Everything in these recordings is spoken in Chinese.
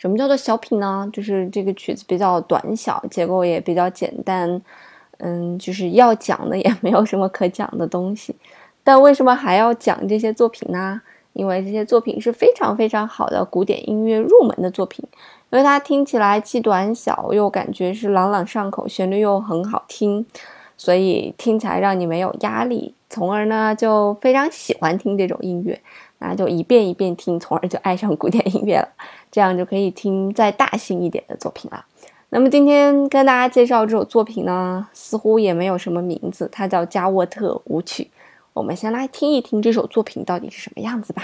什么叫做小品呢？就是这个曲子比较短小，结构也比较简单，嗯，就是要讲的也 没有什么可讲的东西。但为什么还要讲这些作品呢？因为这些作品是非常非常好的古典音乐入门的作品，因为它听起来既短小又感觉是朗朗上口，旋律又很好听，所以听起来让你没有压力，从而呢就非常喜欢听这种音乐。那就一遍一遍听，从而就爱上古典音乐了。这样就可以听再大型一点的作品了。那么今天跟大家介绍这首作品呢，似乎也没有什么名字，它叫《加沃特舞曲》。我们先来听一听这首作品到底是什么样子吧。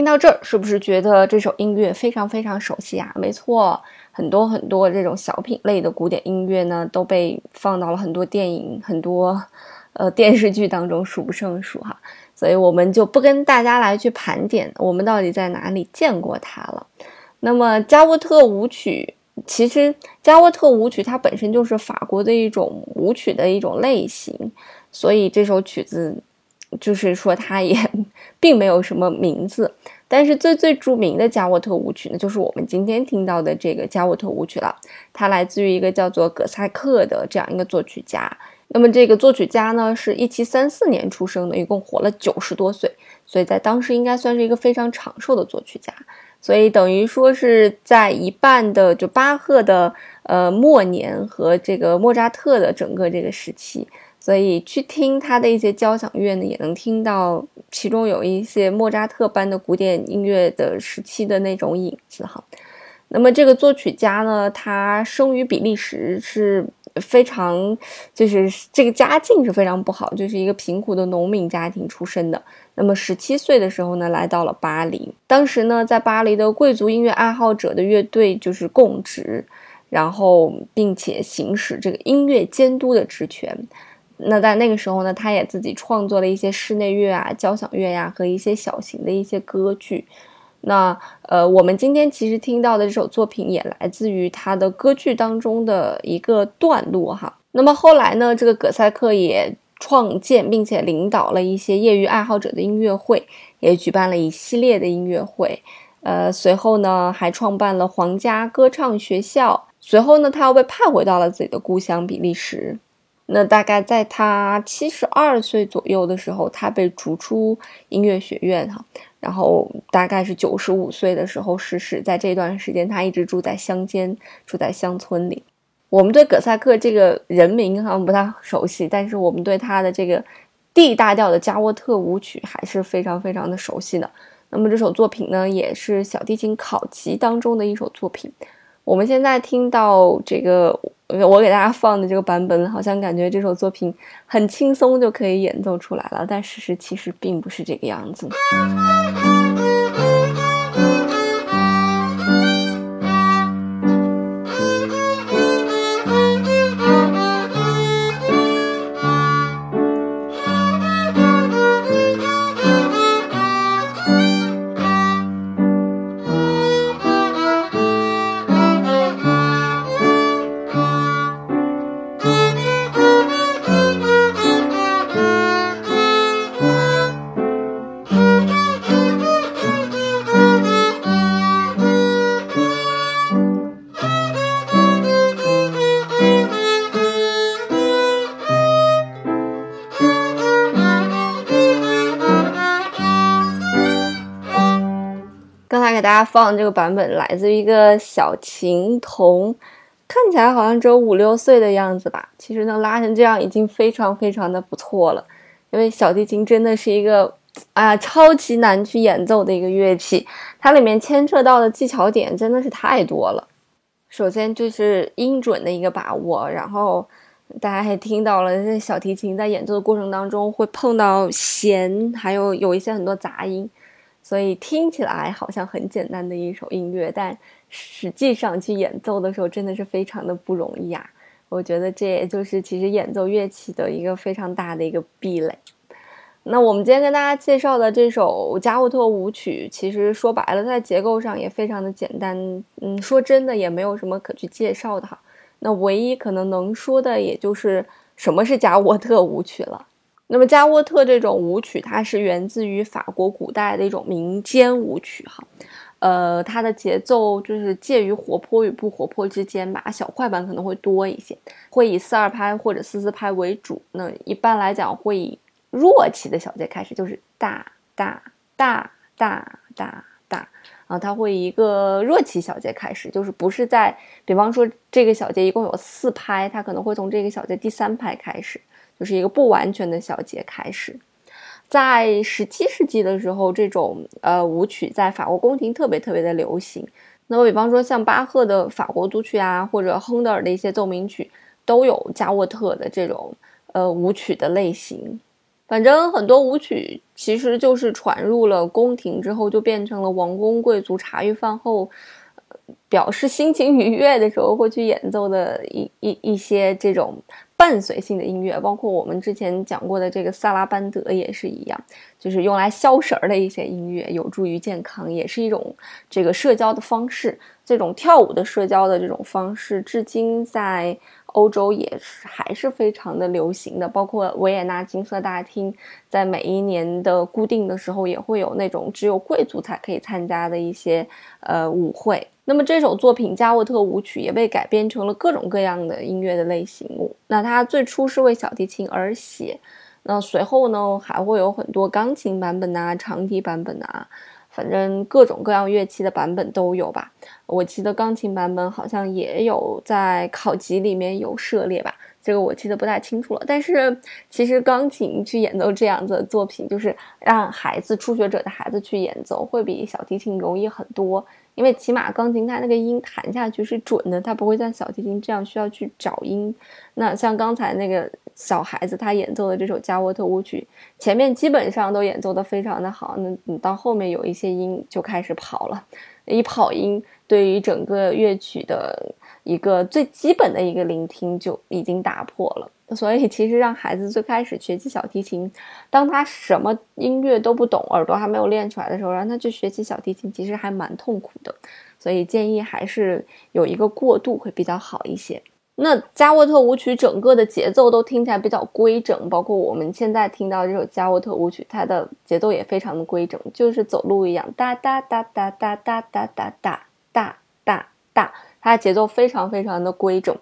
听到这儿，是不是觉得这首音乐非常非常熟悉啊？没错，很多很多这种小品类的古典音乐呢，都被放到了很多电影、很多呃 电视剧当中，数不胜数哈。所以我们就不跟大家来去盘点我们到底在哪里见过它了。那么加沃特舞曲，其实加沃特舞曲它本身就是法国的一种舞曲的一种类型，所以这首曲子。就是说，它 也并没有什么名字，但是最最著名的加沃特舞曲呢，就是我们今天听到的这个加沃特舞曲了。它来自于一个叫做葛塞克的这样一个作曲家。那么这个作曲家呢，是一七三四年出生的，一共活了九十多岁，所以在当时应该算是一个非常长寿的作曲家。所以等于说是在一半的就巴赫的呃末年和这个莫扎特的整个这个时期。所以去听他的一些交响乐呢，也能听到其中有一些莫扎特般的古典音乐的时期的那种影子哈。那么这个作曲家呢，他生于比利时，是非常就是这个家境是非常不好，就是一个贫苦的农民家庭出身的。那么十七岁的时候呢，来到了巴黎，当时呢，在巴黎的贵族音乐爱好者的乐队就是供职，然后并且行使这个音乐监督的职权。那在那个时候呢，他也自己创作了一些室内乐啊、交响乐呀和一些小型的一些歌剧。那呃，我们今天其实听到的这首作品也来自于他的歌剧当中的一个段落哈。那么后来呢，这个葛塞克也创建并且领导了一些业余爱好者的音乐会，也举办了一系列的音乐会。呃，随后呢，还创办了皇家歌唱学校。随后呢，他又被派回到了自己的故乡比利时。那大概在他七十二岁左右的时候，他被逐出音乐学院哈，然后大概是九十五岁的时候逝世。在这段时间，他一直住在乡间，住在乡村里。我们对葛萨克这个人名好像不太熟悉，但是我们对他的这个 D 大调的加沃特舞曲还是非常非常的熟悉的。那么这首作品呢，也是小提琴考级当中的一首作品。我们现在听到这个。我给大家放的这个版本，好像感觉这首作品很轻松就可以演奏出来了，但事实其实并不是这个样子。给大家放这个版本来自于一个小琴童看起来好像只有五六岁的样子吧。其实能拉成这样已经非常非常的不错了，因为小提琴真的是一个啊超级难去演奏的一个乐器，它里面牵扯到的技巧点真的是太多了。首先就是音准的一个把握，然后。大家还听到了，这小提琴在演奏的过程当中会碰到弦，还有有一些很多杂音，所以听起来好像很简单的一首音乐，但实际上去演奏的时候真的是非常的不容易啊！我觉得这也就是其实演奏乐器的一个非常大的一个壁垒。那我们今天跟大家介绍的这首加沃特舞曲，其实说白了，在结构上也非常的简单，嗯，说真的也没有什么可去介绍的哈。那唯一可能能说的，也就是什么是加沃特舞曲了。那么加沃特这种舞曲，它是源自于法国古代的一种民间舞曲，哈，呃，它的节奏就是介于活泼与不活泼之间吧，小快板可能会多一些，会以四二拍或者四四拍为主。那一般来讲，会以弱起的小节开始，就是大大大大大大。啊，它会一个弱起小节开始，就是不是在，比方说这个小节一共有四拍，它可能会从这个小节第三拍开始，就是一个不完全的小节开始。在十七世纪的时候，这种呃舞曲在法国宫廷特别特别的流行。那么，比方说像巴赫的法国组曲啊，或者亨德尔的一些奏鸣曲，都有加沃特的这种呃舞曲的类型。反正很多舞曲其实就是传入了宫廷之后，就变成了王公贵族茶余饭后，表示心情愉悦的时候会去演奏的一一一些这种伴随性的音乐。包括我们之前讲过的这个萨拉班德也是一样，就是用来消食儿的一些音乐，有助于健康，也是一种这个社交的方式。这种跳舞的社交的这种方式，至今在。欧洲也是还是非常的流行的，包括维也纳金色大厅，在每一年的固定的时候，也会有那种只有贵族才可以参加的一些呃舞会。那么这首作品《加沃特舞曲》也被改编成了各种各样的音乐的类型。那它最初是为小提琴而写，那随后呢还会有很多钢琴版本啊、长笛版本啊。反正各种各样乐器的版本都有吧，我记得钢琴版本好像也有在考级里面有涉猎吧，这个我记得不太清楚了。但是其实钢琴去演奏这样子的作品，就是让孩子初学者的孩子去演奏，会比小提琴容易很多。因为起码钢琴它那个音弹下去是准的，它不会像小提琴这样需要去找音。那像刚才那个小孩子他演奏的这首加沃特舞曲，前面基本上都演奏的非常的好，那你到后面有一些音就开始跑了，一跑音对于整个乐曲的一个最基本的一个聆听就已经打破了。所以，其实让孩子最开始学习小提琴，当他什么音乐都不懂，耳朵还没有练出来的时候，让他去学习小提琴，其实还蛮痛苦的。所以，建议还是有一个过渡会比较好一些。那加沃特舞曲整个的节奏都听起来比较规整，包括我们现在听到这首加沃特舞曲，它的节奏也非常的规整，就是走路一样，哒哒哒哒哒哒哒哒哒哒哒它的节奏非常非常的规整，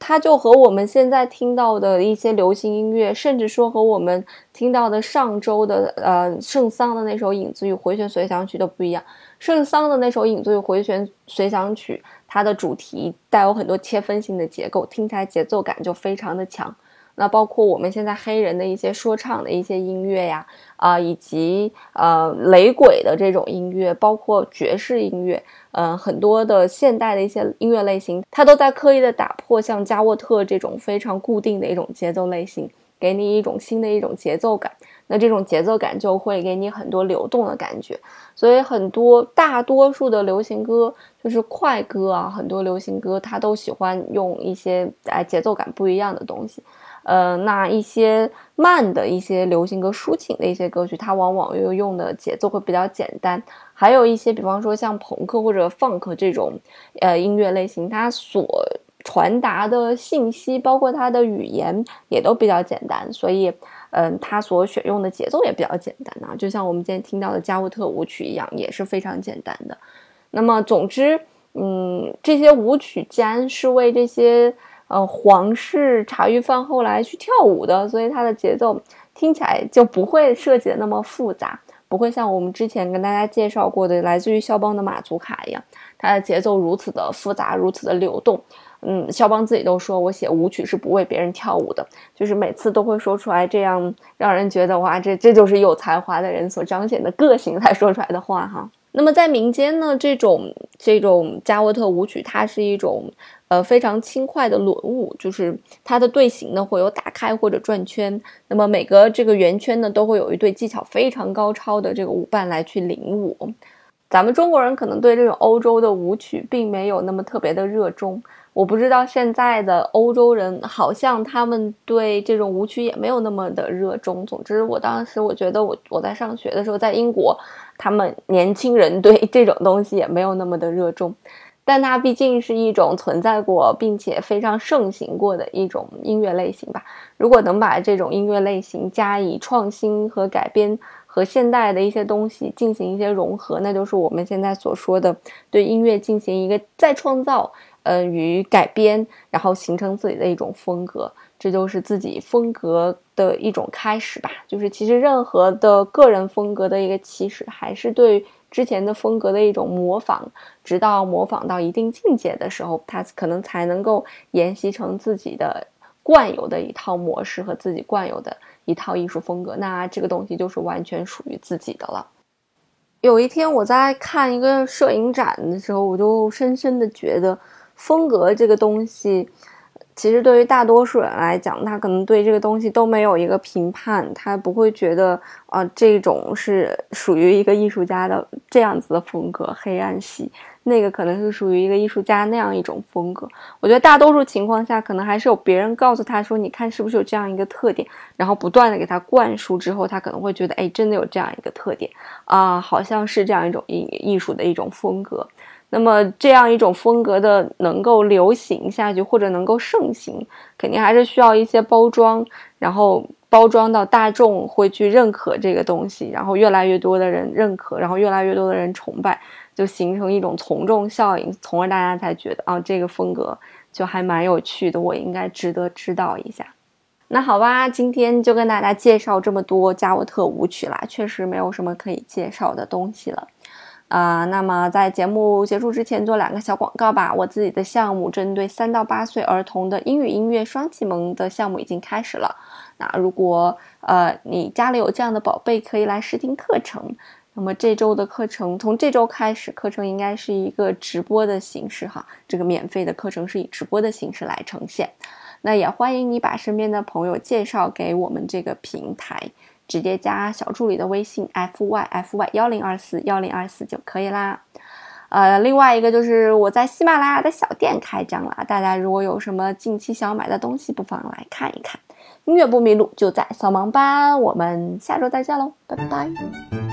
它就和我们现在听到的一些流行音乐，甚至说和我们听到的上周的呃圣桑的那首《影子与回旋随想曲》都不一样。圣桑的那首《影子与回旋随想曲》，它的主题带有很多切分性的结构，听起来节奏感就非常的强。那包括我们现在黑人的一些说唱的一些音乐呀，啊，以及呃雷鬼的这种音乐，包括爵士音乐，嗯，很多的现代的一些音乐类型，它都在刻意的打破像加沃特这种非常固定的一种节奏类型，给你一种新的一种节奏感。那这种节奏感就会给你很多流动的感觉。所以很多大多数的流行歌就是快歌啊，很多流行歌它都喜欢用一些哎节奏感不一样的东西。呃，那一些慢的一些流行歌、抒情的一些歌曲，它往往又用的节奏会比较简单。还有一些，比方说像朋克或者 funk 这种，呃，音乐类型，它所传达的信息，包括它的语言，也都比较简单。所以，嗯，它所选用的节奏也比较简单啊，就像我们今天听到的加沃特舞曲一样，也是非常简单的。那么，总之，嗯，这些舞曲既然是为这些。呃，皇室茶余饭后来去跳舞的，所以它的节奏听起来就不会设计的那么复杂，不会像我们之前跟大家介绍过的来自于肖邦的马祖卡一样，它的节奏如此的复杂，如此的流动。嗯，肖邦自己都说，我写舞曲是不为别人跳舞的，就是每次都会说出来这样让人觉得哇，这这就是有才华的人所彰显的个性才说出来的话哈。那么在民间呢，这种这种加沃特舞曲，它是一种呃非常轻快的轮舞，就是它的队形呢会有打开或者转圈，那么每个这个圆圈呢都会有一对技巧非常高超的这个舞伴来去领舞。咱们中国人可能对这种欧洲的舞曲并没有那么特别的热衷。我不知道现在的欧洲人，好像他们对这种舞曲也没有那么的热衷。总之，我当时我觉得我我在上学的时候，在英国，他们年轻人对这种东西也没有那么的热衷。但它毕竟是一种存在过并且非常盛行过的一种音乐类型吧。如果能把这种音乐类型加以创新和改编，和现代的一些东西进行一些融合，那就是我们现在所说的对音乐进行一个再创造。呃，与改编，然后形成自己的一种风格，这就是自己风格的一种开始吧。就是其实任何的个人风格的一个起始，还是对之前的风格的一种模仿，直到模仿到一定境界的时候，它可能才能够沿袭成自己的惯有的一套模式和自己惯有的一套艺术风格。那这个东西就是完全属于自己的了。有一天我在看一个摄影展的时候，我就深深的觉得。风格这个东西，其实对于大多数人来讲，他可能对这个东西都没有一个评判，他不会觉得啊，这种是属于一个艺术家的这样子的风格，黑暗系，那个可能是属于一个艺术家那样一种风格。我觉得大多数情况下，可能还是有别人告诉他说，你看是不是有这样一个特点，然后不断的给他灌输之后，他可能会觉得，哎，真的有这样一个特点啊，好像是这样一种艺艺术的一种风格。那么这样一种风格的能够流行下去，或者能够盛行，肯定还是需要一些包装，然后包装到大众会去认可这个东西，然后越来越多的人认可，然后越来越多的人崇拜，就形成一种从众效应，从而大家才觉得啊，这个风格就还蛮有趣的，我应该值得知道一下。那好吧，今天就跟大家介绍这么多加沃特舞曲啦，确实没有什么可以介绍的东西了。啊，那么在节目结束之前做两个小广告吧。我自己的项目针对三到八岁儿童的英语音乐双启蒙的项目已经开始了。那如果呃你家里有这样的宝贝，可以来试听课程。那么这周的课程从这周开始，课程应该是一个直播的形式哈，这个免费的课程是以直播的形式来呈现。那也欢迎你把身边的朋友介绍给我们这个平台。直接加小助理的微信 f y f y 幺零二四幺零二四就可以啦。呃，另外一个就是我在喜马拉雅的小店开张了，大家如果有什么近期想买的东西，不妨来看一看。音乐不迷路，就在扫盲班。我们下周再见喽，拜拜。